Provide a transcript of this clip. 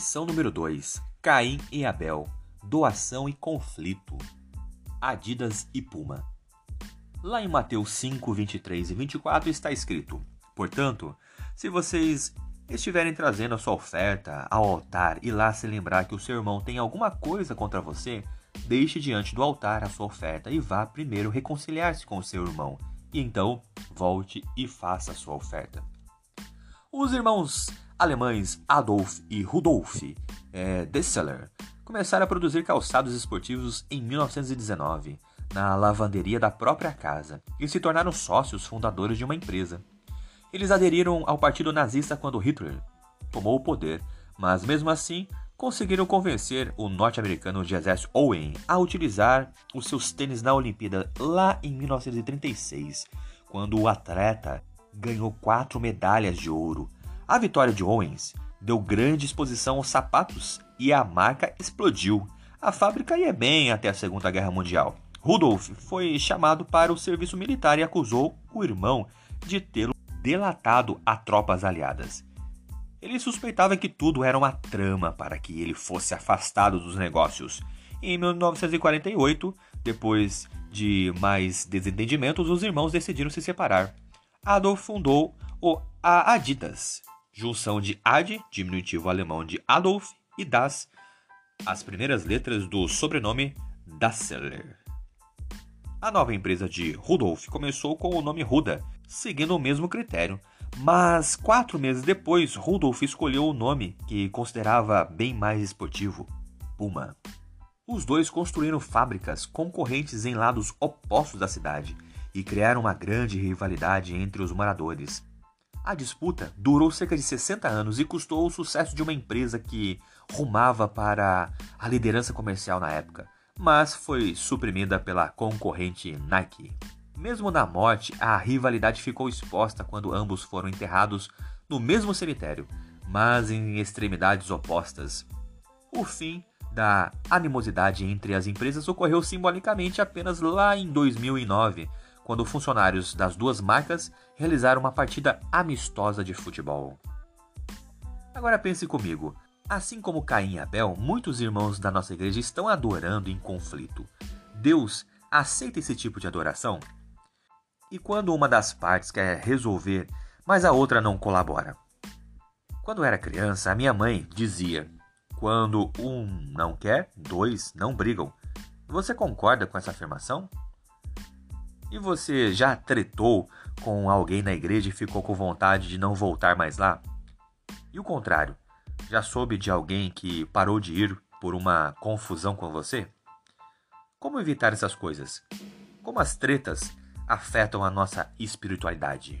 Lição número 2: Caim e Abel. Doação e conflito. Adidas e Puma. Lá em Mateus 5, 23 e 24 está escrito: Portanto, se vocês estiverem trazendo a sua oferta ao altar e lá se lembrar que o seu irmão tem alguma coisa contra você, deixe diante do altar a sua oferta e vá primeiro reconciliar-se com o seu irmão, e então volte e faça a sua oferta. Os irmãos alemães Adolf e Rudolf é, Dessler começaram a produzir calçados esportivos em 1919, na lavanderia da própria casa, e se tornaram sócios fundadores de uma empresa. Eles aderiram ao partido nazista quando Hitler tomou o poder, mas mesmo assim conseguiram convencer o norte-americano Joseph Owen a utilizar os seus tênis na Olimpíada lá em 1936, quando o atleta ganhou quatro medalhas de ouro a vitória de Owens deu grande exposição aos sapatos e a marca explodiu. A fábrica ia bem até a Segunda Guerra Mundial. Rudolf foi chamado para o serviço militar e acusou o irmão de tê-lo delatado a tropas aliadas. Ele suspeitava que tudo era uma trama para que ele fosse afastado dos negócios. Em 1948, depois de mais desentendimentos, os irmãos decidiram se separar. Adolf fundou o Adidas, junção de Ad, diminutivo alemão de Adolf, e Das, as primeiras letras do sobrenome Dasseler. A nova empresa de Rudolf começou com o nome Ruda, seguindo o mesmo critério, mas quatro meses depois, Rudolf escolheu o nome que considerava bem mais esportivo: Puma. Os dois construíram fábricas concorrentes em lados opostos da cidade e criaram uma grande rivalidade entre os moradores. A disputa durou cerca de 60 anos e custou o sucesso de uma empresa que rumava para a liderança comercial na época, mas foi suprimida pela concorrente Nike. Mesmo na morte, a rivalidade ficou exposta quando ambos foram enterrados no mesmo cemitério, mas em extremidades opostas. O fim da animosidade entre as empresas ocorreu simbolicamente apenas lá em 2009, quando funcionários das duas marcas realizaram uma partida amistosa de futebol. Agora pense comigo. Assim como Caim e Abel, muitos irmãos da nossa igreja estão adorando em conflito. Deus aceita esse tipo de adoração? E quando uma das partes quer resolver, mas a outra não colabora? Quando era criança, a minha mãe dizia: quando um não quer, dois não brigam. Você concorda com essa afirmação? E você já tretou com alguém na igreja e ficou com vontade de não voltar mais lá? E o contrário, já soube de alguém que parou de ir por uma confusão com você? Como evitar essas coisas? Como as tretas afetam a nossa espiritualidade?